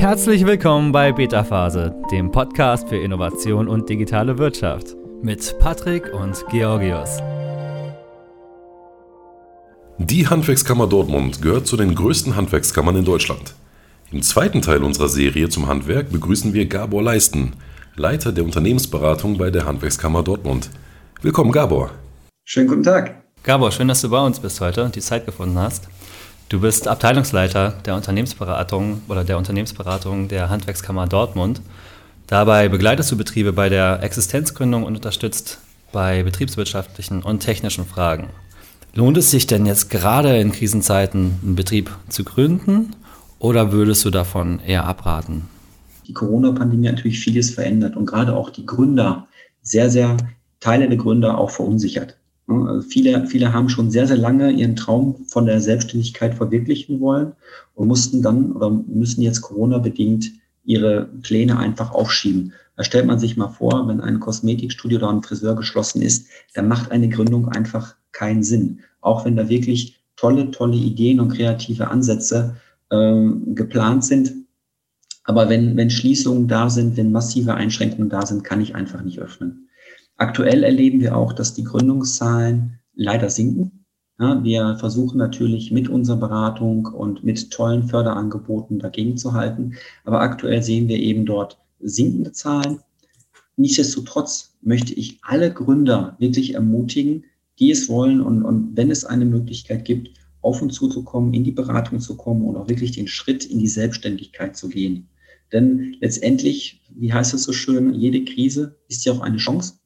Herzlich willkommen bei Beta Phase, dem Podcast für Innovation und digitale Wirtschaft mit Patrick und Georgios. Die Handwerkskammer Dortmund gehört zu den größten Handwerkskammern in Deutschland. Im zweiten Teil unserer Serie zum Handwerk begrüßen wir Gabor Leisten, Leiter der Unternehmensberatung bei der Handwerkskammer Dortmund. Willkommen, Gabor. Schönen guten Tag. Gabor, schön, dass du bei uns bist heute und die Zeit gefunden hast. Du bist Abteilungsleiter der Unternehmensberatung oder der Unternehmensberatung der Handwerkskammer Dortmund. Dabei begleitest du Betriebe bei der Existenzgründung und unterstützt bei betriebswirtschaftlichen und technischen Fragen. Lohnt es sich denn jetzt gerade in Krisenzeiten, einen Betrieb zu gründen oder würdest du davon eher abraten? Die Corona-Pandemie hat natürlich vieles verändert und gerade auch die Gründer, sehr, sehr Teile der Gründer auch verunsichert. Viele, viele haben schon sehr, sehr lange ihren Traum von der Selbstständigkeit verwirklichen wollen und mussten dann oder müssen jetzt Corona-bedingt ihre Pläne einfach aufschieben. Da stellt man sich mal vor, wenn ein Kosmetikstudio oder ein Friseur geschlossen ist, dann macht eine Gründung einfach keinen Sinn. Auch wenn da wirklich tolle, tolle Ideen und kreative Ansätze äh, geplant sind. Aber wenn, wenn Schließungen da sind, wenn massive Einschränkungen da sind, kann ich einfach nicht öffnen. Aktuell erleben wir auch, dass die Gründungszahlen leider sinken. Ja, wir versuchen natürlich mit unserer Beratung und mit tollen Förderangeboten dagegen zu halten. Aber aktuell sehen wir eben dort sinkende Zahlen. Nichtsdestotrotz möchte ich alle Gründer wirklich ermutigen, die es wollen und, und wenn es eine Möglichkeit gibt, auf uns zuzukommen, in die Beratung zu kommen und auch wirklich den Schritt in die Selbstständigkeit zu gehen. Denn letztendlich, wie heißt es so schön, jede Krise ist ja auch eine Chance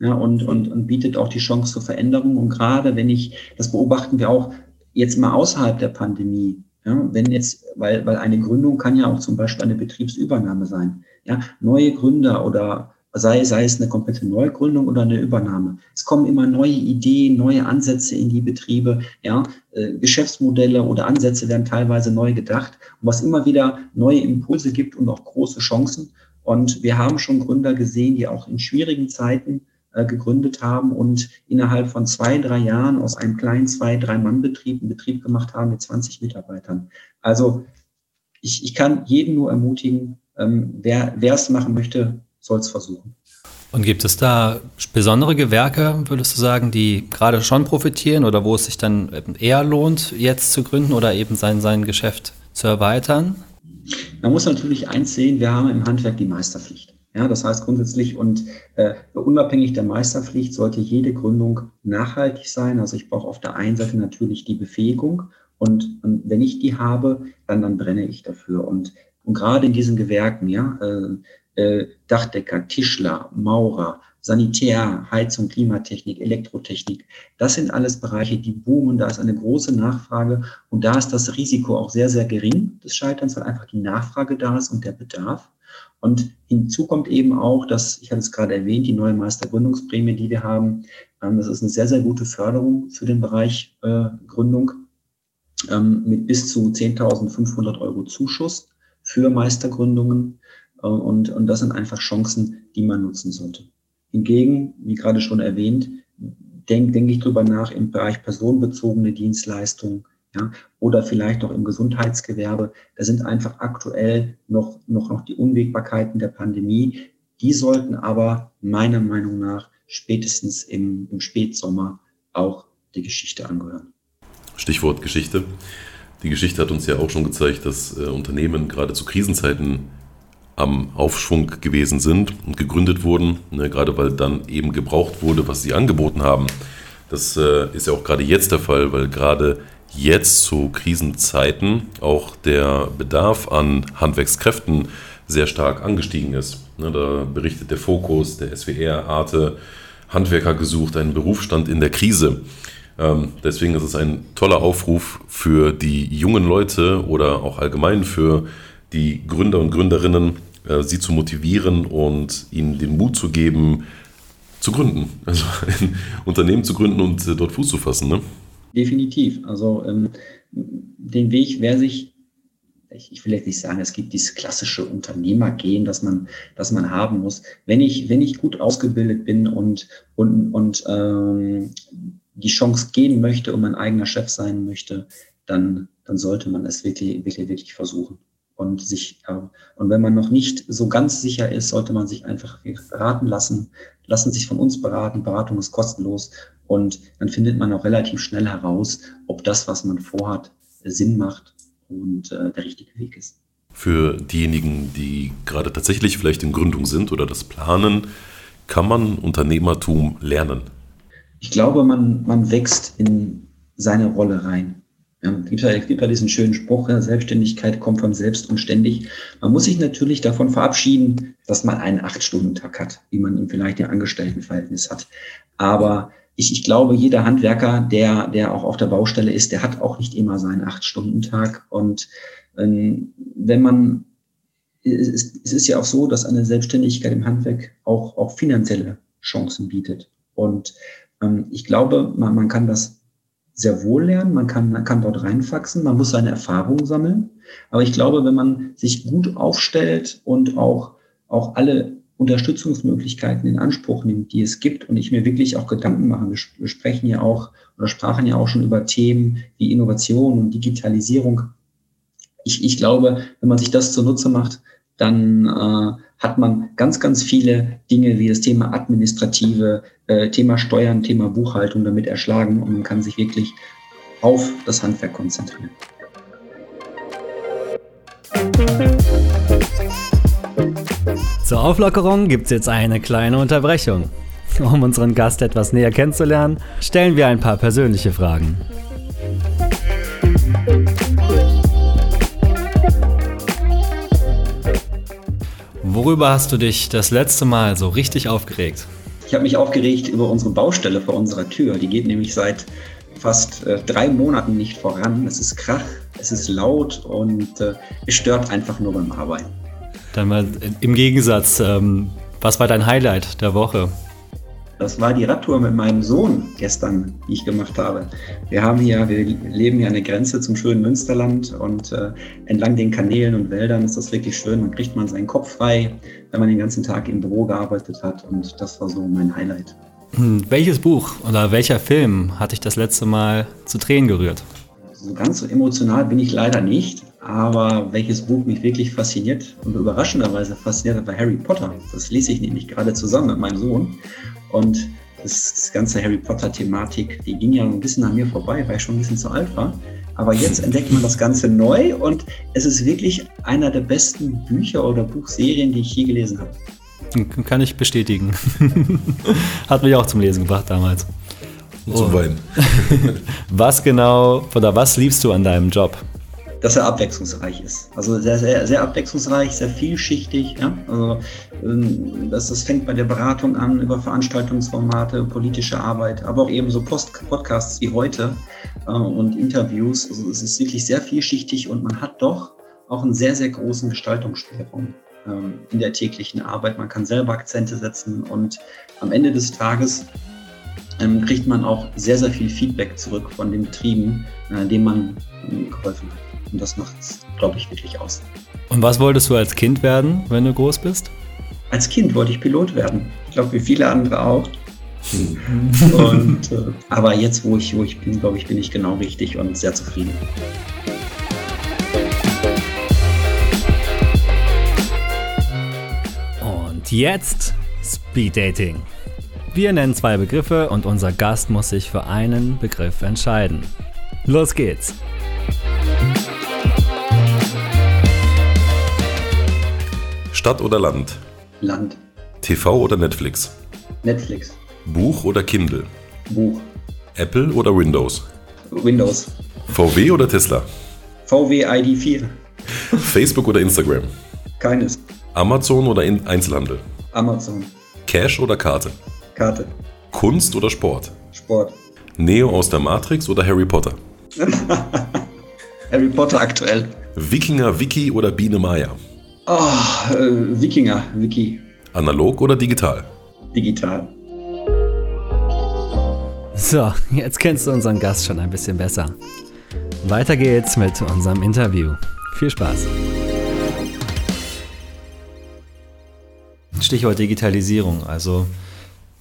ja, und, und, und bietet auch die Chance zur Veränderung. Und gerade wenn ich, das beobachten wir auch jetzt mal außerhalb der Pandemie, ja, wenn jetzt, weil, weil eine Gründung kann ja auch zum Beispiel eine Betriebsübernahme sein. Ja, neue Gründer oder sei, sei es eine komplette Neugründung oder eine Übernahme. Es kommen immer neue Ideen, neue Ansätze in die Betriebe, ja, äh, Geschäftsmodelle oder Ansätze werden teilweise neu gedacht, was immer wieder neue Impulse gibt und auch große Chancen. Und wir haben schon Gründer gesehen, die auch in schwierigen Zeiten gegründet haben und innerhalb von zwei, drei Jahren aus einem kleinen zwei, drei Mann-Betrieb einen Betrieb gemacht haben mit 20 Mitarbeitern. Also ich, ich kann jeden nur ermutigen, ähm, wer es machen möchte, soll es versuchen. Und gibt es da besondere Gewerke, würdest du sagen, die gerade schon profitieren oder wo es sich dann eher lohnt, jetzt zu gründen oder eben sein, sein Geschäft zu erweitern? Man muss natürlich eins sehen, wir haben im Handwerk die Meisterpflicht. Ja, das heißt grundsätzlich und äh, unabhängig der Meisterpflicht sollte jede Gründung nachhaltig sein. Also ich brauche auf der einen Seite natürlich die Befähigung und, und wenn ich die habe, dann, dann brenne ich dafür. Und, und gerade in diesen Gewerken, ja, äh, äh, Dachdecker, Tischler, Maurer, Sanitär, Heizung, Klimatechnik, Elektrotechnik, das sind alles Bereiche, die boomen. Da ist eine große Nachfrage und da ist das Risiko auch sehr, sehr gering des Scheiterns, weil einfach die Nachfrage da ist und der Bedarf. Und hinzu kommt eben auch, dass, ich hatte es gerade erwähnt, die neue Meistergründungsprämie, die wir haben, ähm, das ist eine sehr, sehr gute Förderung für den Bereich äh, Gründung ähm, mit bis zu 10.500 Euro Zuschuss für Meistergründungen. Äh, und, und das sind einfach Chancen, die man nutzen sollte. Hingegen, wie gerade schon erwähnt, denke denk ich drüber nach im Bereich personenbezogene Dienstleistungen, ja, oder vielleicht auch im Gesundheitsgewerbe. Da sind einfach aktuell noch, noch, noch die Unwägbarkeiten der Pandemie. Die sollten aber meiner Meinung nach spätestens im, im Spätsommer auch die Geschichte angehören. Stichwort Geschichte. Die Geschichte hat uns ja auch schon gezeigt, dass äh, Unternehmen gerade zu Krisenzeiten am Aufschwung gewesen sind und gegründet wurden, ne, gerade weil dann eben gebraucht wurde, was sie angeboten haben. Das äh, ist ja auch gerade jetzt der Fall, weil gerade jetzt zu Krisenzeiten auch der Bedarf an Handwerkskräften sehr stark angestiegen ist. Ne, da berichtet der Fokus, der SWR, Arte, Handwerker gesucht, einen Berufsstand in der Krise. Ähm, deswegen ist es ein toller Aufruf für die jungen Leute oder auch allgemein für die Gründer und Gründerinnen, äh, sie zu motivieren und ihnen den Mut zu geben, zu gründen. Also ein Unternehmen zu gründen und äh, dort Fuß zu fassen. Ne? Definitiv. Also ähm, den Weg, wer sich, ich, ich will jetzt nicht sagen, es gibt dieses klassische Unternehmergehen, das man, das man haben muss. Wenn ich, wenn ich gut ausgebildet bin und, und, und ähm, die Chance gehen möchte und mein eigener Chef sein möchte, dann, dann sollte man es wirklich, wirklich, wirklich versuchen. Und sich, äh, und wenn man noch nicht so ganz sicher ist, sollte man sich einfach beraten lassen, lassen sich von uns beraten. Beratung ist kostenlos und dann findet man auch relativ schnell heraus, ob das, was man vorhat, Sinn macht und äh, der richtige Weg ist. Für diejenigen, die gerade tatsächlich vielleicht in Gründung sind oder das planen, kann man Unternehmertum lernen? Ich glaube, man, man wächst in seine Rolle rein. Ja, gibt ja, gibt ja diesen schönen Spruch, ja, Selbstständigkeit kommt von selbst und ständig. Man muss sich natürlich davon verabschieden, dass man einen Acht-Stunden-Tag hat, wie man ihn vielleicht im Angestelltenverhältnis hat. Aber ich, ich glaube, jeder Handwerker, der, der auch auf der Baustelle ist, der hat auch nicht immer seinen Acht-Stunden-Tag. Und ähm, wenn man, es, es ist ja auch so, dass eine Selbstständigkeit im Handwerk auch, auch finanzielle Chancen bietet. Und ähm, ich glaube, man, man kann das sehr wohl lernen, man kann, man kann dort reinfaxen, man muss seine Erfahrungen sammeln. Aber ich glaube, wenn man sich gut aufstellt und auch, auch alle Unterstützungsmöglichkeiten in Anspruch nimmt, die es gibt und ich mir wirklich auch Gedanken mache. Wir sprechen ja auch oder sprachen ja auch schon über Themen wie Innovation und Digitalisierung. Ich, ich glaube, wenn man sich das zunutze macht, dann äh, hat man ganz, ganz viele Dinge wie das Thema Administrative, äh, Thema Steuern, Thema Buchhaltung damit erschlagen und man kann sich wirklich auf das Handwerk konzentrieren. Zur Auflockerung gibt es jetzt eine kleine Unterbrechung. Um unseren Gast etwas näher kennenzulernen, stellen wir ein paar persönliche Fragen. Worüber hast du dich das letzte Mal so richtig aufgeregt? Ich habe mich aufgeregt über unsere Baustelle vor unserer Tür. Die geht nämlich seit fast äh, drei Monaten nicht voran. Es ist Krach, es ist laut und äh, es stört einfach nur beim Arbeiten. Dann mal im Gegensatz, ähm, was war dein Highlight der Woche? Das war die Radtour mit meinem Sohn gestern, die ich gemacht habe. Wir haben hier, wir leben hier an der Grenze zum schönen Münsterland und äh, entlang den Kanälen und Wäldern ist das wirklich schön. Man kriegt man seinen Kopf frei, wenn man den ganzen Tag im Büro gearbeitet hat und das war so mein Highlight. Hm, welches Buch oder welcher Film hat dich das letzte Mal zu Tränen gerührt? So ganz so emotional bin ich leider nicht, aber welches Buch mich wirklich fasziniert und überraschenderweise fasziniert hat, war Harry Potter. Das lese ich nämlich gerade zusammen mit meinem Sohn und das, das ganze Harry Potter-Thematik, die ging ja ein bisschen an mir vorbei, weil ich schon ein bisschen zu alt war. Aber jetzt entdeckt man das Ganze neu und es ist wirklich einer der besten Bücher oder Buchserien, die ich je gelesen habe. Kann ich bestätigen. Hat mich auch zum Lesen gebracht damals. Und zum Weinen. was genau oder was liebst du an deinem Job? Dass er abwechslungsreich ist. Also sehr, sehr, sehr abwechslungsreich, sehr vielschichtig. Ja? Also, ähm, das, das fängt bei der Beratung an, über Veranstaltungsformate, politische Arbeit, aber auch eben so Post Podcasts wie heute äh, und Interviews. Also es ist wirklich sehr vielschichtig und man hat doch auch einen sehr, sehr großen Gestaltungsspielraum ähm, in der täglichen Arbeit. Man kann selber Akzente setzen und am Ende des Tages ähm, kriegt man auch sehr, sehr viel Feedback zurück von den Betrieben, äh, denen man äh, geholfen hat. Und das macht es, glaube ich, wirklich aus. Und was wolltest du als Kind werden, wenn du groß bist? Als Kind wollte ich Pilot werden. Ich glaube, wie viele andere auch. Hm. und, äh, aber jetzt, wo ich, wo ich bin, glaube ich, bin ich genau richtig und sehr zufrieden. Und jetzt Speed Dating. Wir nennen zwei Begriffe und unser Gast muss sich für einen Begriff entscheiden. Los geht's! Stadt oder Land? Land. TV oder Netflix? Netflix. Buch oder Kindle? Buch. Apple oder Windows? Windows. VW oder Tesla? VW ID4. Facebook oder Instagram? Keines. Amazon oder Einzelhandel? Amazon. Cash oder Karte? Karte. Kunst oder Sport? Sport. Neo aus der Matrix oder Harry Potter? Harry Potter aktuell. Wikinger Wiki oder Biene Maya? Oh, äh, Wikinger, Wiki. Analog oder digital? Digital. So, jetzt kennst du unseren Gast schon ein bisschen besser. Weiter geht's mit unserem Interview. Viel Spaß. Stichwort Digitalisierung. Also,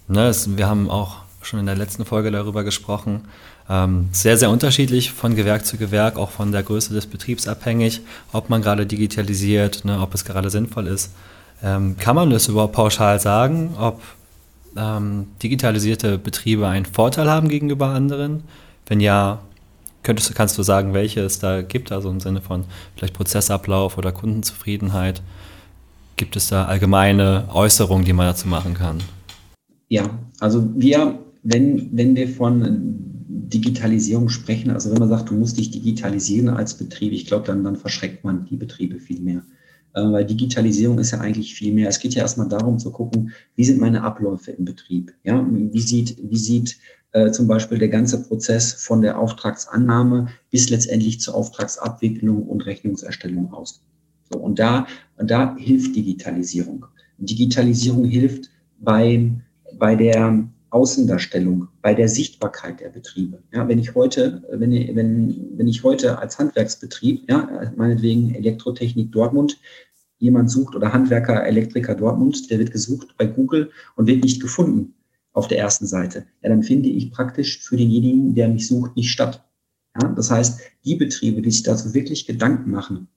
ne, es, wir haben auch schon in der letzten Folge darüber gesprochen. Ähm, sehr, sehr unterschiedlich von Gewerk zu Gewerk, auch von der Größe des Betriebs abhängig, ob man gerade digitalisiert, ne, ob es gerade sinnvoll ist. Ähm, kann man das überhaupt pauschal sagen, ob ähm, digitalisierte Betriebe einen Vorteil haben gegenüber anderen? Wenn ja, könntest, kannst du sagen, welche es da gibt, also im Sinne von vielleicht Prozessablauf oder Kundenzufriedenheit? Gibt es da allgemeine Äußerungen, die man dazu machen kann? Ja, also wir, wenn, wenn wir von Digitalisierung sprechen, also wenn man sagt, du musst dich digitalisieren als Betrieb, ich glaube, dann, dann verschreckt man die Betriebe viel mehr. Äh, weil Digitalisierung ist ja eigentlich viel mehr. Es geht ja erstmal darum zu gucken, wie sind meine Abläufe im Betrieb? Ja, wie sieht, wie sieht äh, zum Beispiel der ganze Prozess von der Auftragsannahme bis letztendlich zur Auftragsabwicklung und Rechnungserstellung aus? So, und da, da hilft Digitalisierung. Digitalisierung hilft beim, bei der Außendarstellung, bei der Sichtbarkeit der Betriebe. Ja, wenn ich heute, wenn, wenn, wenn ich heute als Handwerksbetrieb, ja, meinetwegen Elektrotechnik Dortmund, jemand sucht oder Handwerker, Elektriker Dortmund, der wird gesucht bei Google und wird nicht gefunden auf der ersten Seite. Ja, dann finde ich praktisch für denjenigen, der mich sucht, nicht statt. Ja, das heißt, die Betriebe, die sich dazu wirklich Gedanken machen,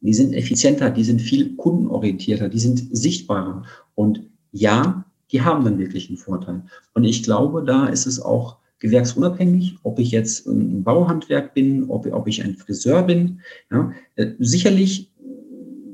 die sind effizienter, die sind viel kundenorientierter, die sind sichtbarer. Und ja, die haben dann wirklich einen Vorteil. Und ich glaube, da ist es auch gewerksunabhängig, ob ich jetzt ein Bauhandwerk bin, ob, ob ich ein Friseur bin. Ja, äh, sicherlich,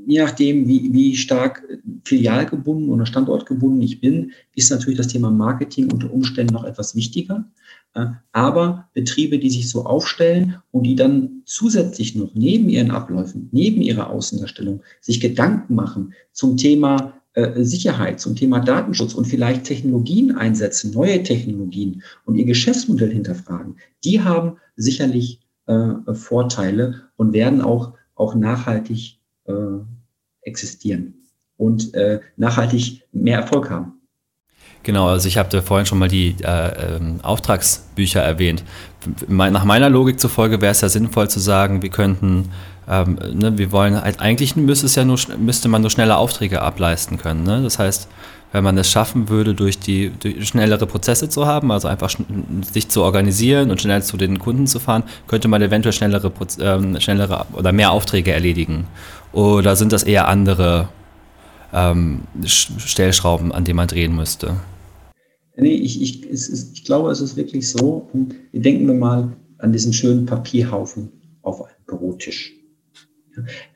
je nachdem, wie, wie stark filialgebunden oder standortgebunden ich bin, ist natürlich das Thema Marketing unter Umständen noch etwas wichtiger. Äh, aber Betriebe, die sich so aufstellen und die dann zusätzlich noch neben ihren Abläufen, neben ihrer Außendarstellung sich Gedanken machen zum Thema äh, Sicherheit, zum Thema Datenschutz und vielleicht Technologien einsetzen, neue Technologien und ihr Geschäftsmodell hinterfragen, die haben sicherlich äh, Vorteile und werden auch, auch nachhaltig äh, existieren und äh, nachhaltig mehr Erfolg haben. Genau, also ich habe vorhin schon mal die äh, ähm, Auftragsbücher erwähnt. Nach meiner Logik zufolge wäre es ja sinnvoll zu sagen, wir könnten ähm, ne, wir wollen halt, eigentlich müsste es ja nur, müsste man nur schnelle Aufträge ableisten können. Ne? Das heißt, wenn man es schaffen würde, durch die durch schnellere Prozesse zu haben, also einfach sich zu organisieren und schnell zu den Kunden zu fahren, könnte man eventuell schnellere, ähm, schnellere oder mehr Aufträge erledigen. Oder sind das eher andere ähm, Stellschrauben, an denen man drehen müsste? Nee, ich, ich, ist, ich glaube, es ist wirklich so. Denken wir mal an diesen schönen Papierhaufen auf einem Bürotisch.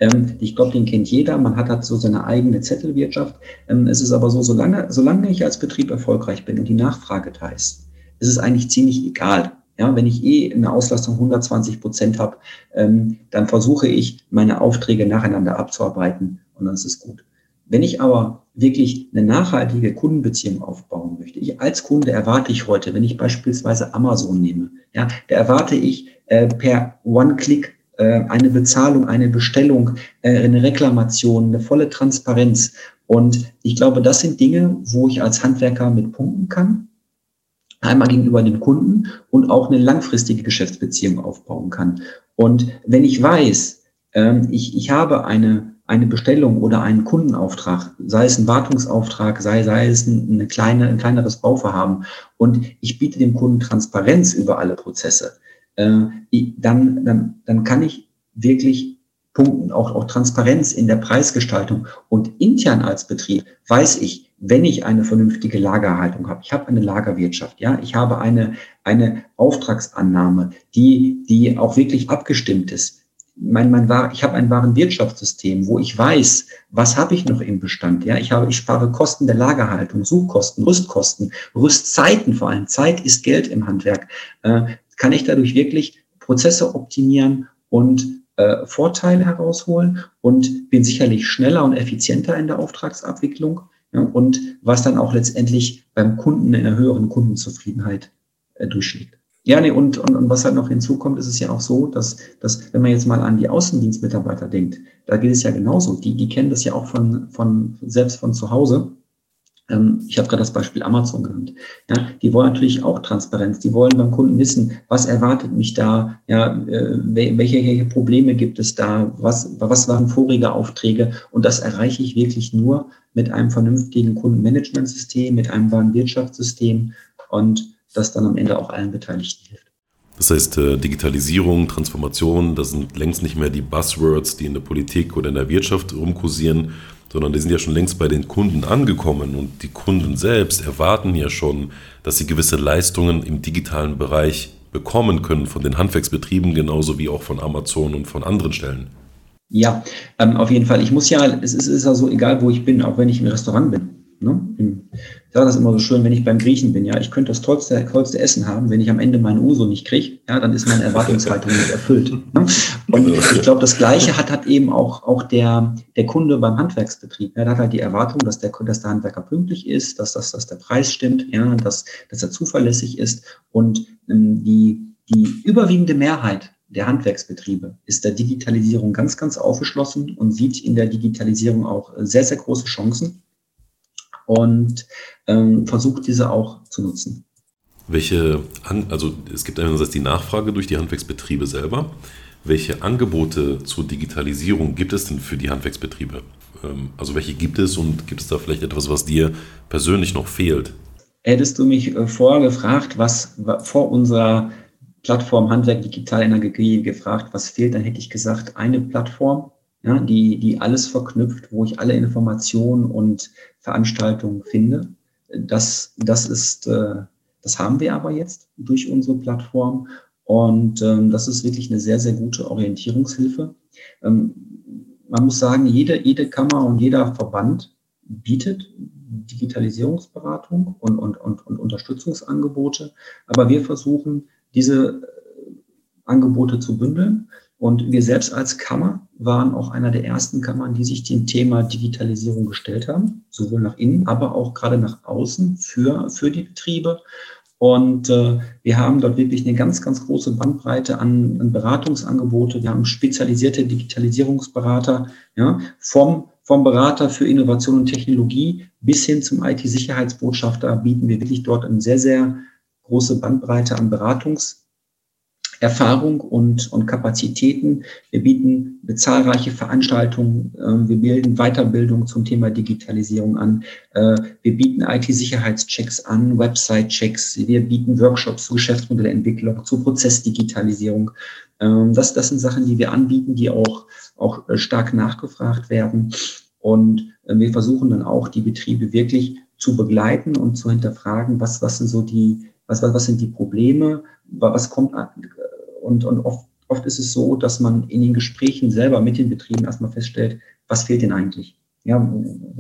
Ähm, ich glaube, den kennt jeder. Man hat halt so seine eigene Zettelwirtschaft. Ähm, es ist aber so, solange, solange ich als Betrieb erfolgreich bin und die Nachfrage da ist, ist es eigentlich ziemlich egal. Ja, wenn ich eh eine Auslastung 120 Prozent habe, ähm, dann versuche ich, meine Aufträge nacheinander abzuarbeiten und dann ist es gut. Wenn ich aber wirklich eine nachhaltige Kundenbeziehung aufbauen möchte, ich als Kunde erwarte ich heute, wenn ich beispielsweise Amazon nehme, ja, da erwarte ich äh, per One-Click eine Bezahlung, eine Bestellung, äh, eine Reklamation, eine volle Transparenz. Und ich glaube, das sind Dinge, wo ich als Handwerker mit punkten kann. Einmal gegenüber dem Kunden und auch eine langfristige Geschäftsbeziehung aufbauen kann. Und wenn ich weiß, ähm, ich, ich habe eine, eine Bestellung oder einen Kundenauftrag, sei es ein Wartungsauftrag, sei, sei es ein, eine kleine, ein kleineres Bauvorhaben und ich biete dem Kunden Transparenz über alle Prozesse, äh, dann, dann, dann kann ich wirklich punkten, auch, auch Transparenz in der Preisgestaltung. Und intern als Betrieb weiß ich, wenn ich eine vernünftige Lagerhaltung habe, ich habe eine Lagerwirtschaft, ja, ich habe eine, eine Auftragsannahme, die, die auch wirklich abgestimmt ist. Mein, mein, ich habe ein Warenwirtschaftssystem, wo ich weiß, was habe ich noch im Bestand. Ja, ich habe, ich spare Kosten der Lagerhaltung, Suchkosten, Rüstkosten, Rüstzeiten vor allem. Zeit ist Geld im Handwerk. Kann ich dadurch wirklich Prozesse optimieren und äh, Vorteile herausholen und bin sicherlich schneller und effizienter in der Auftragsabwicklung ja, und was dann auch letztendlich beim Kunden in einer höheren Kundenzufriedenheit äh, durchschlägt. Ja, nee, und, und, und was halt noch hinzukommt, ist es ja auch so, dass, dass wenn man jetzt mal an die Außendienstmitarbeiter denkt, da geht es ja genauso. Die, die kennen das ja auch von, von selbst von zu Hause ich habe gerade das Beispiel Amazon genannt. Ja, die wollen natürlich auch Transparenz. Die wollen beim Kunden wissen, was erwartet mich da, ja, äh, welche, welche Probleme gibt es da, was, was waren vorige Aufträge. Und das erreiche ich wirklich nur mit einem vernünftigen Kundenmanagementsystem, mit einem Warenwirtschaftssystem. Und das dann am Ende auch allen Beteiligten hilft. Das heißt, äh, Digitalisierung, Transformation, das sind längst nicht mehr die Buzzwords, die in der Politik oder in der Wirtschaft rumkursieren, sondern die sind ja schon längst bei den Kunden angekommen und die Kunden selbst erwarten ja schon, dass sie gewisse Leistungen im digitalen Bereich bekommen können von den Handwerksbetrieben genauso wie auch von Amazon und von anderen Stellen. Ja, ähm, auf jeden Fall. Ich muss ja, es ist, ist ja so, egal wo ich bin, auch wenn ich im Restaurant bin. Ne? Ich sage das immer so schön, wenn ich beim Griechen bin, ja, ich könnte das tollste, tollste Essen haben, wenn ich am Ende meinen Uso nicht kriege, ja, dann ist meine Erwartungshaltung nicht erfüllt. Ne? Und ich glaube, das Gleiche hat, hat eben auch, auch der, der Kunde beim Handwerksbetrieb. Ja, der hat halt die Erwartung, dass der, dass der Handwerker pünktlich ist, dass, dass, dass der Preis stimmt, ja, dass, dass er zuverlässig ist und ähm, die, die überwiegende Mehrheit der Handwerksbetriebe ist der Digitalisierung ganz, ganz aufgeschlossen und sieht in der Digitalisierung auch sehr, sehr große Chancen und ähm, versucht diese auch zu nutzen. Welche, also es gibt einerseits die Nachfrage durch die Handwerksbetriebe selber. Welche Angebote zur Digitalisierung gibt es denn für die Handwerksbetriebe? Ähm, also welche gibt es und gibt es da vielleicht etwas, was dir persönlich noch fehlt? Hättest du mich äh, vorher gefragt, was vor unserer Plattform Handwerk Digital Energie gefragt, was fehlt, dann hätte ich gesagt, eine Plattform, ja, die, die alles verknüpft, wo ich alle Informationen und Veranstaltungen finde. Das, das ist, äh, das haben wir aber jetzt durch unsere Plattform. Und ähm, das ist wirklich eine sehr, sehr gute Orientierungshilfe. Ähm, man muss sagen, jede, jede Kammer und jeder Verband bietet Digitalisierungsberatung und, und, und, und Unterstützungsangebote. Aber wir versuchen, diese äh, Angebote zu bündeln. Und wir selbst als Kammer waren auch einer der ersten Kammern, die sich dem Thema Digitalisierung gestellt haben, sowohl nach innen, aber auch gerade nach außen für, für die Betriebe. Und äh, wir haben dort wirklich eine ganz, ganz große Bandbreite an, an Beratungsangebote. Wir haben spezialisierte Digitalisierungsberater, ja, vom, vom Berater für Innovation und Technologie bis hin zum IT-Sicherheitsbotschafter bieten wir wirklich dort eine sehr, sehr große Bandbreite an Beratungserfahrung und, und Kapazitäten. Wir bieten zahlreiche Veranstaltungen, äh, wir bilden Weiterbildung zum Thema Digitalisierung an, äh, wir bieten IT-Sicherheitschecks an, Website-Checks, wir bieten Workshops zu Geschäftsmodellentwicklung, zu Prozessdigitalisierung. Ähm, das, das sind Sachen, die wir anbieten, die auch, auch äh, stark nachgefragt werden. Und wir versuchen dann auch, die Betriebe wirklich zu begleiten und zu hinterfragen, was, was sind so die, was, was, was sind die Probleme, was kommt und, und oft, oft ist es so, dass man in den Gesprächen selber mit den Betrieben erstmal feststellt, was fehlt denn eigentlich? Ja,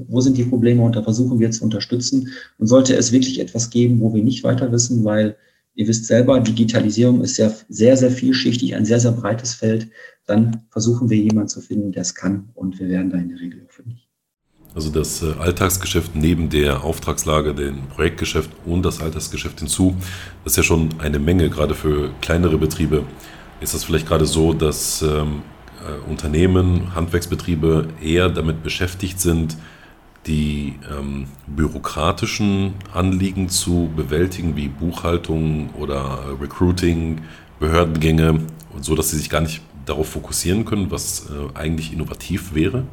wo sind die Probleme und da versuchen wir zu unterstützen. Und sollte es wirklich etwas geben, wo wir nicht weiter wissen, weil ihr wisst selber, Digitalisierung ist sehr, sehr, sehr vielschichtig, ein sehr, sehr breites Feld, dann versuchen wir jemanden zu finden, der es kann und wir werden da in der Regel auch fündig. Also das äh, Alltagsgeschäft neben der Auftragslage, dem Projektgeschäft und das Alltagsgeschäft hinzu, das ist ja schon eine Menge, gerade für kleinere Betriebe. Ist das vielleicht gerade so, dass ähm, äh, Unternehmen, Handwerksbetriebe eher damit beschäftigt sind, die ähm, bürokratischen Anliegen zu bewältigen, wie Buchhaltung oder äh, Recruiting, Behördengänge, so dass sie sich gar nicht darauf fokussieren können, was äh, eigentlich innovativ wäre?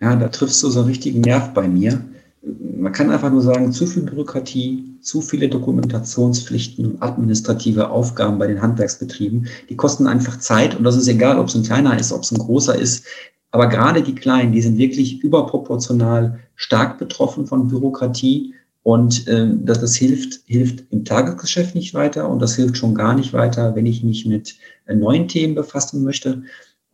Ja, da triffst du so einen richtigen Nerv bei mir. Man kann einfach nur sagen, zu viel Bürokratie, zu viele Dokumentationspflichten und administrative Aufgaben bei den Handwerksbetrieben, die kosten einfach Zeit und das ist egal, ob es ein kleiner ist, ob es ein großer ist. Aber gerade die Kleinen, die sind wirklich überproportional stark betroffen von Bürokratie und äh, das, das hilft, hilft im Tagesgeschäft nicht weiter und das hilft schon gar nicht weiter, wenn ich mich mit äh, neuen Themen befassen möchte.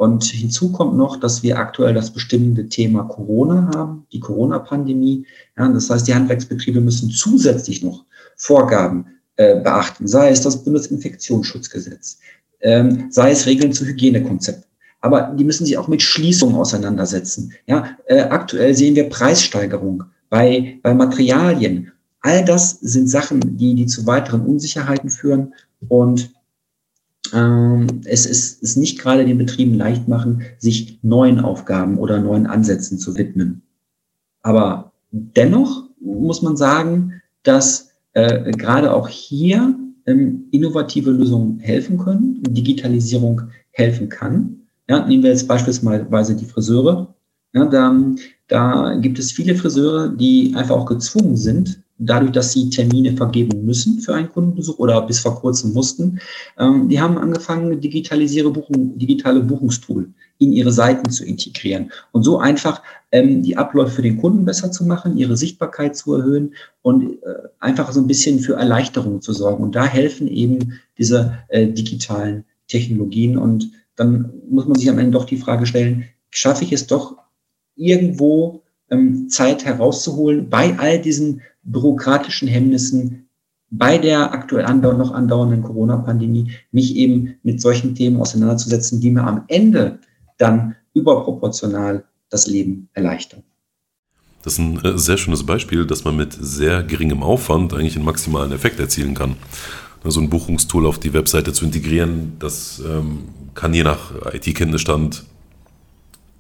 Und hinzu kommt noch, dass wir aktuell das bestimmende Thema Corona haben, die Corona-Pandemie. Ja, das heißt, die Handwerksbetriebe müssen zusätzlich noch Vorgaben äh, beachten, sei es das Bundesinfektionsschutzgesetz, ähm, sei es Regeln zu Hygienekonzepten. Aber die müssen sich auch mit Schließungen auseinandersetzen. Ja, äh, aktuell sehen wir Preissteigerung bei, bei Materialien. All das sind Sachen, die, die zu weiteren Unsicherheiten führen. Und ähm, es ist, ist nicht gerade den Betrieben leicht machen, sich neuen Aufgaben oder neuen Ansätzen zu widmen. Aber dennoch muss man sagen, dass äh, gerade auch hier ähm, innovative Lösungen helfen können, Digitalisierung helfen kann. Ja, nehmen wir jetzt beispielsweise die Friseure. Ja, da, da gibt es viele Friseure, die einfach auch gezwungen sind, dadurch, dass sie Termine vergeben müssen für einen Kundenbesuch oder bis vor kurzem mussten. Ähm, die haben angefangen, digitalisiere Buchung, digitale Buchungstool in ihre Seiten zu integrieren und so einfach ähm, die Abläufe für den Kunden besser zu machen, ihre Sichtbarkeit zu erhöhen und äh, einfach so ein bisschen für Erleichterung zu sorgen. Und da helfen eben diese äh, digitalen Technologien. Und dann muss man sich am Ende doch die Frage stellen, schaffe ich es doch irgendwo ähm, Zeit herauszuholen bei all diesen bürokratischen Hemmnissen, bei der aktuell andauer, noch andauernden Corona-Pandemie, mich eben mit solchen Themen auseinanderzusetzen, die mir am Ende dann überproportional das Leben erleichtern. Das ist ein äh, sehr schönes Beispiel, dass man mit sehr geringem Aufwand eigentlich einen maximalen Effekt erzielen kann. So ein Buchungstool auf die Webseite zu integrieren, das ähm, kann je nach IT-Kenntnisstand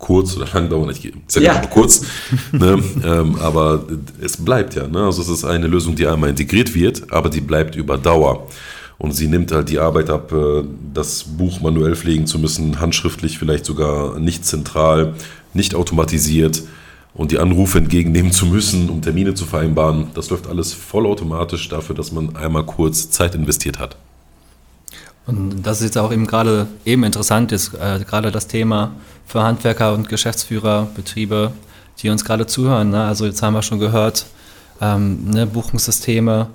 kurz oder lang dauern. Ich sage ja. kurz, ne? ähm, aber es bleibt ja. Ne? Also es ist eine Lösung, die einmal integriert wird, aber die bleibt über Dauer. Und sie nimmt halt die Arbeit ab, äh, das Buch manuell pflegen zu müssen, handschriftlich vielleicht sogar nicht zentral, nicht automatisiert und die Anrufe entgegennehmen zu müssen, um Termine zu vereinbaren. Das läuft alles vollautomatisch dafür, dass man einmal kurz Zeit investiert hat. Und das ist jetzt auch eben gerade eben interessant ist, äh, gerade das Thema für Handwerker und Geschäftsführer, Betriebe, die uns gerade zuhören. Ne? Also jetzt haben wir schon gehört, ähm, ne, Buchungssysteme,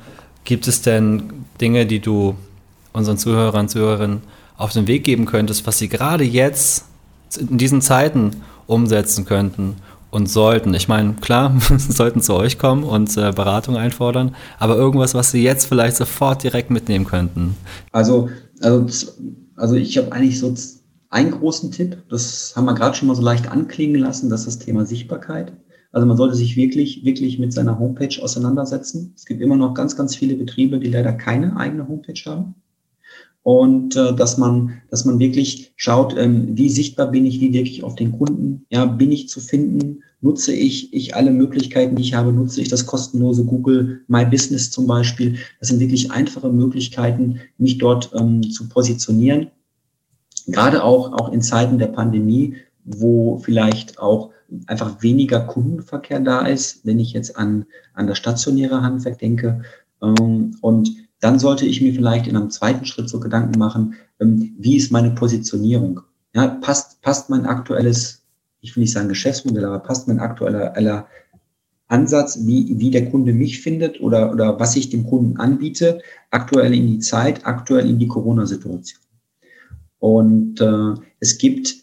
Gibt es denn Dinge, die du unseren Zuhörern Zuhörerinnen auf den Weg geben könntest, was sie gerade jetzt in diesen Zeiten umsetzen könnten und sollten? Ich meine, klar, sollten zu euch kommen und äh, Beratung einfordern, aber irgendwas, was sie jetzt vielleicht sofort direkt mitnehmen könnten. Also, also, also ich habe eigentlich so einen großen Tipp, das haben wir gerade schon mal so leicht anklingen lassen, das ist das Thema Sichtbarkeit. Also man sollte sich wirklich, wirklich mit seiner Homepage auseinandersetzen. Es gibt immer noch ganz, ganz viele Betriebe, die leider keine eigene Homepage haben. Und äh, dass man, dass man wirklich schaut, ähm, wie sichtbar bin ich, wie wirklich auf den Kunden, ja, bin ich zu finden, nutze ich, ich alle Möglichkeiten, die ich habe, nutze ich das kostenlose Google My Business zum Beispiel. Das sind wirklich einfache Möglichkeiten, mich dort ähm, zu positionieren. Gerade auch, auch in Zeiten der Pandemie, wo vielleicht auch einfach weniger Kundenverkehr da ist, wenn ich jetzt an, an das stationäre Handwerk denke. Ähm, und dann sollte ich mir vielleicht in einem zweiten Schritt so Gedanken machen, ähm, wie ist meine Positionierung? Ja, passt, passt mein aktuelles, ich will nicht sagen Geschäftsmodell, aber passt mein aktueller Ansatz, wie, wie der Kunde mich findet oder, oder was ich dem Kunden anbiete, aktuell in die Zeit, aktuell in die Corona-Situation. Und äh, es gibt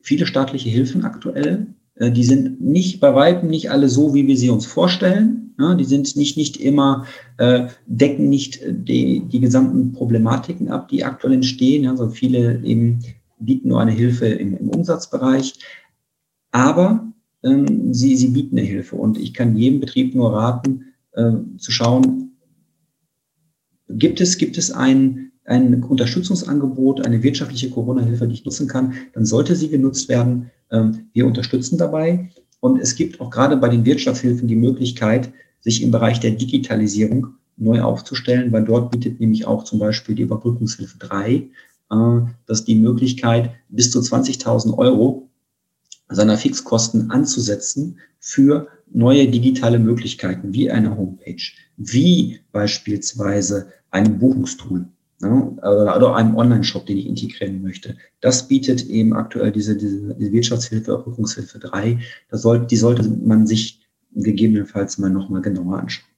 viele staatliche Hilfen aktuell, äh, die sind nicht bei weitem nicht alle so, wie wir sie uns vorstellen. Ja, die sind nicht, nicht immer, äh, decken nicht die, die gesamten Problematiken ab, die aktuell entstehen. Also viele eben bieten nur eine Hilfe im, im Umsatzbereich. Aber ähm, sie, sie bieten eine Hilfe. Und ich kann jedem Betrieb nur raten, äh, zu schauen, gibt es, gibt es ein, ein Unterstützungsangebot, eine wirtschaftliche Corona-Hilfe, die ich nutzen kann, dann sollte sie genutzt werden. Ähm, wir unterstützen dabei. Und es gibt auch gerade bei den Wirtschaftshilfen die Möglichkeit, sich im Bereich der Digitalisierung neu aufzustellen, weil dort bietet nämlich auch zum Beispiel die Überbrückungshilfe 3, äh, dass die Möglichkeit, bis zu 20.000 Euro seiner Fixkosten anzusetzen für neue digitale Möglichkeiten, wie eine Homepage, wie beispielsweise ein Buchungstool ne, oder einem Online-Shop, den ich integrieren möchte. Das bietet eben aktuell diese, diese, diese Wirtschaftshilfe, Rückungshilfe 3. Das soll, die sollte man sich gegebenenfalls mal nochmal genauer anschauen.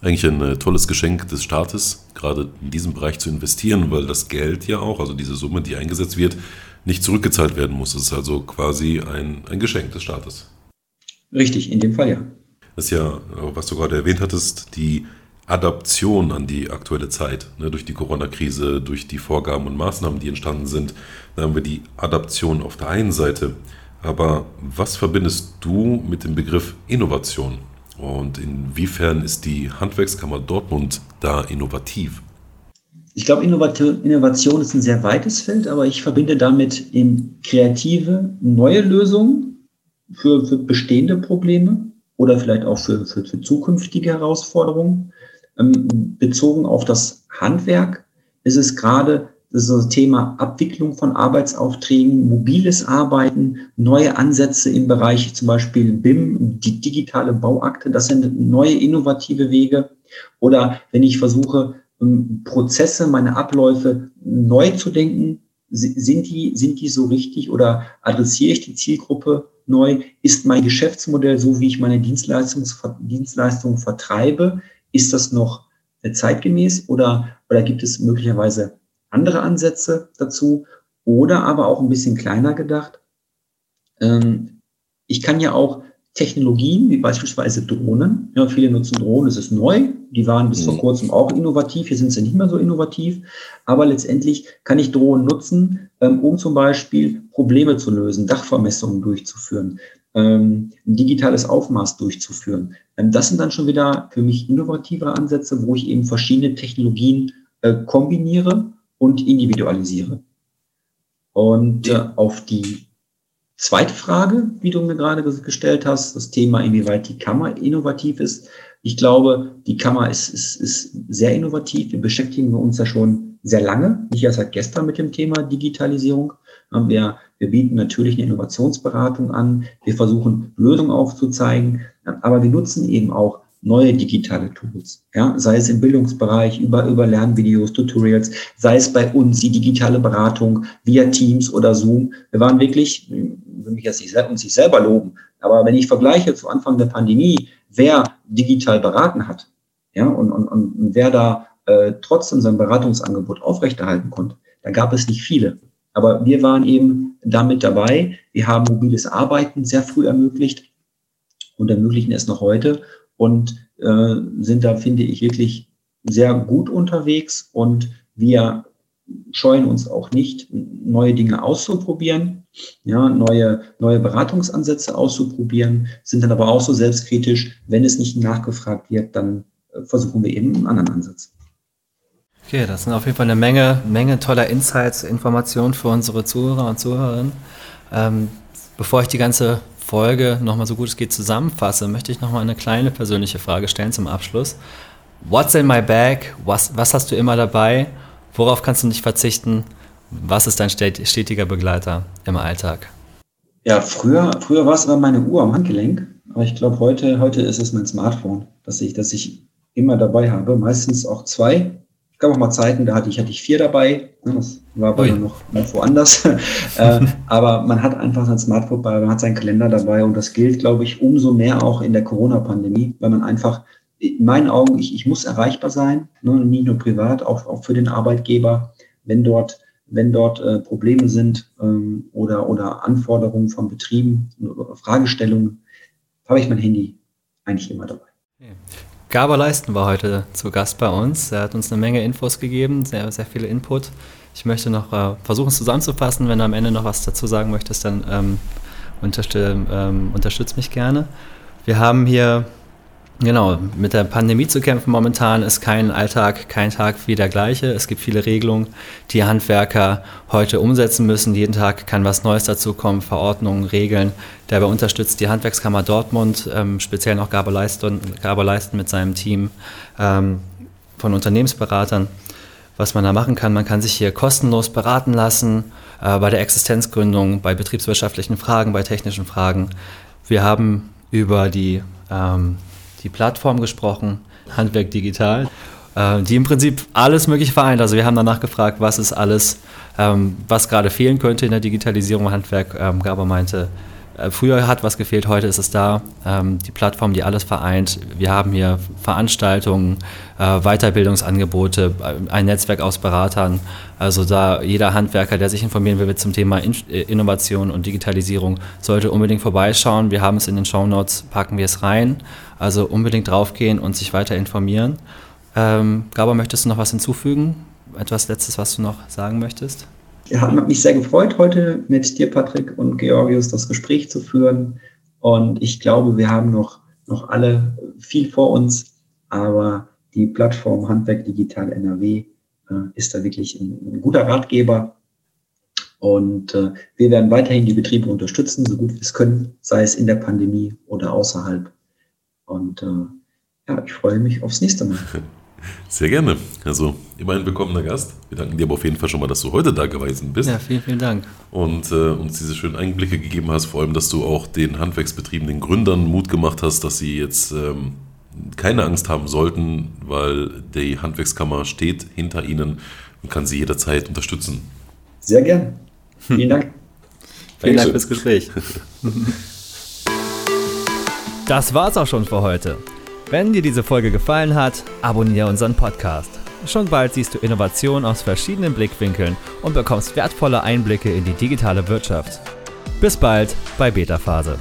Eigentlich ein äh, tolles Geschenk des Staates, gerade in diesem Bereich zu investieren, weil das Geld ja auch, also diese Summe, die eingesetzt wird, nicht zurückgezahlt werden muss. Es ist also quasi ein, ein Geschenk des Staates. Richtig, in dem Fall ja. Das ist ja, was du gerade erwähnt hattest, die Adaption an die aktuelle Zeit. Ne, durch die Corona-Krise, durch die Vorgaben und Maßnahmen, die entstanden sind, da haben wir die Adaption auf der einen Seite. Aber was verbindest du mit dem Begriff Innovation? Und inwiefern ist die Handwerkskammer Dortmund da innovativ? Ich glaube, Innovation ist ein sehr weites Feld, aber ich verbinde damit eben kreative, neue Lösungen für, für bestehende Probleme oder vielleicht auch für, für, für zukünftige Herausforderungen. Ähm, bezogen auf das Handwerk ist es gerade Das das Thema Abwicklung von Arbeitsaufträgen, mobiles Arbeiten, neue Ansätze im Bereich zum Beispiel BIM, die digitale Bauakte. Das sind neue innovative Wege. Oder wenn ich versuche, ähm, Prozesse, meine Abläufe neu zu denken, sind die, sind die so richtig oder adressiere ich die Zielgruppe neu? Ist mein Geschäftsmodell so, wie ich meine Dienstleistung, Dienstleistungen vertreibe? Ist das noch äh, zeitgemäß oder, oder gibt es möglicherweise andere Ansätze dazu? Oder aber auch ein bisschen kleiner gedacht. Ähm, ich kann ja auch Technologien wie beispielsweise Drohnen. Ja, viele nutzen Drohnen, es ist neu. Die waren bis vor mhm. kurzem auch innovativ. Hier sind sie nicht mehr so innovativ. Aber letztendlich kann ich Drohnen nutzen, ähm, um zum Beispiel Probleme zu lösen, Dachvermessungen durchzuführen, ein digitales Aufmaß durchzuführen. Ähm, das sind dann schon wieder für mich innovative Ansätze, wo ich eben verschiedene Technologien äh, kombiniere und individualisiere. Und äh, auf die Zweite Frage, wie du mir gerade gestellt hast, das Thema, inwieweit die Kammer innovativ ist. Ich glaube, die Kammer ist, ist, ist sehr innovativ. Wir beschäftigen uns ja schon sehr lange, nicht erst seit gestern mit dem Thema Digitalisierung. Wir, wir bieten natürlich eine Innovationsberatung an. Wir versuchen Lösungen aufzuzeigen, aber wir nutzen eben auch neue digitale Tools, ja, sei es im Bildungsbereich über, über Lernvideos, Tutorials, sei es bei uns die digitale Beratung via Teams oder Zoom. Wir waren wirklich, ich will mich jetzt nicht uns sich selber loben, aber wenn ich vergleiche zu Anfang der Pandemie, wer digital beraten hat, ja, und, und, und wer da äh, trotzdem sein Beratungsangebot aufrechterhalten konnte, da gab es nicht viele. Aber wir waren eben damit dabei. Wir haben mobiles Arbeiten sehr früh ermöglicht und ermöglichen es noch heute und äh, sind da, finde ich, wirklich sehr gut unterwegs und wir scheuen uns auch nicht, neue Dinge auszuprobieren, ja, neue, neue Beratungsansätze auszuprobieren, sind dann aber auch so selbstkritisch, wenn es nicht nachgefragt wird, dann äh, versuchen wir eben einen anderen Ansatz. Okay, das sind auf jeden Fall eine Menge, Menge toller Insights, Informationen für unsere Zuhörer und Zuhörerinnen. Ähm, bevor ich die ganze Folge nochmal so gut es geht zusammenfasse, möchte ich nochmal eine kleine persönliche Frage stellen zum Abschluss. What's in my bag? Was, was hast du immer dabei? Worauf kannst du nicht verzichten? Was ist dein stetiger Begleiter im Alltag? Ja, früher, früher war es immer meine Uhr am Handgelenk, aber ich glaube, heute, heute ist es mein Smartphone, das ich, das ich immer dabei habe. Meistens auch zwei gab auch mal Zeiten, da hatte ich, hatte ich vier dabei. Das war aber noch, noch woanders. äh, aber man hat einfach sein Smartphone dabei, man hat seinen Kalender dabei und das gilt, glaube ich, umso mehr auch in der Corona-Pandemie, weil man einfach, in meinen Augen, ich, ich muss erreichbar sein, ne, nicht nur privat, auch, auch für den Arbeitgeber, wenn dort wenn dort äh, Probleme sind ähm, oder, oder Anforderungen von Betrieben oder Fragestellungen, habe ich mein Handy eigentlich immer dabei. Gaber Leisten war heute zu Gast bei uns. Er hat uns eine Menge Infos gegeben, sehr, sehr viel Input. Ich möchte noch äh, versuchen zusammenzufassen. Wenn du am Ende noch was dazu sagen möchtest, dann ähm, unterstützt ähm, unterstütz mich gerne. Wir haben hier Genau, mit der Pandemie zu kämpfen momentan ist kein Alltag, kein Tag wie der gleiche. Es gibt viele Regelungen, die Handwerker heute umsetzen müssen. Jeden Tag kann was Neues dazukommen, Verordnungen, Regeln. Dabei unterstützt die Handwerkskammer Dortmund, ähm, speziell noch Gaber Leisten, mit seinem Team ähm, von Unternehmensberatern. Was man da machen kann, man kann sich hier kostenlos beraten lassen äh, bei der Existenzgründung, bei betriebswirtschaftlichen Fragen, bei technischen Fragen. Wir haben über die ähm, die Plattform gesprochen, Handwerk Digital, äh, die im Prinzip alles Mögliche vereint. Also wir haben danach gefragt, was ist alles, ähm, was gerade fehlen könnte in der Digitalisierung Handwerk. Ähm, Gaber meinte, früher hat was gefehlt, heute ist es da. Ähm, die Plattform, die alles vereint. Wir haben hier Veranstaltungen, äh, Weiterbildungsangebote, äh, ein Netzwerk aus Beratern. Also da jeder Handwerker, der sich informieren will zum Thema Innovation und Digitalisierung, sollte unbedingt vorbeischauen. Wir haben es in den Show Notes, packen wir es rein. Also unbedingt draufgehen und sich weiter informieren. Ähm, Gaber, möchtest du noch was hinzufügen? Etwas Letztes, was du noch sagen möchtest? Hat mich sehr gefreut, heute mit dir, Patrick und Georgius, das Gespräch zu führen. Und ich glaube, wir haben noch, noch alle viel vor uns, aber die Plattform Handwerk Digital NRW äh, ist da wirklich ein, ein, guter Ratgeber. Und äh, wir werden weiterhin die Betriebe unterstützen, so gut wir es können, sei es in der Pandemie oder außerhalb. Und äh, ja, ich freue mich aufs nächste Mal. Sehr gerne. Also immer ein willkommener Gast. Wir danken dir aber auf jeden Fall schon mal, dass du heute da gewesen bist. Ja, vielen, vielen Dank. Und äh, uns diese schönen Einblicke gegeben hast, vor allem, dass du auch den Handwerksbetrieben, den Gründern Mut gemacht hast, dass sie jetzt ähm, keine Angst haben sollten, weil die Handwerkskammer steht hinter ihnen und kann sie jederzeit unterstützen. Sehr gern. Vielen Dank. Vielen Dank fürs Gespräch. Das war's auch schon für heute. Wenn dir diese Folge gefallen hat, abonniere unseren Podcast. Schon bald siehst du Innovationen aus verschiedenen Blickwinkeln und bekommst wertvolle Einblicke in die digitale Wirtschaft. Bis bald bei Beta Phase.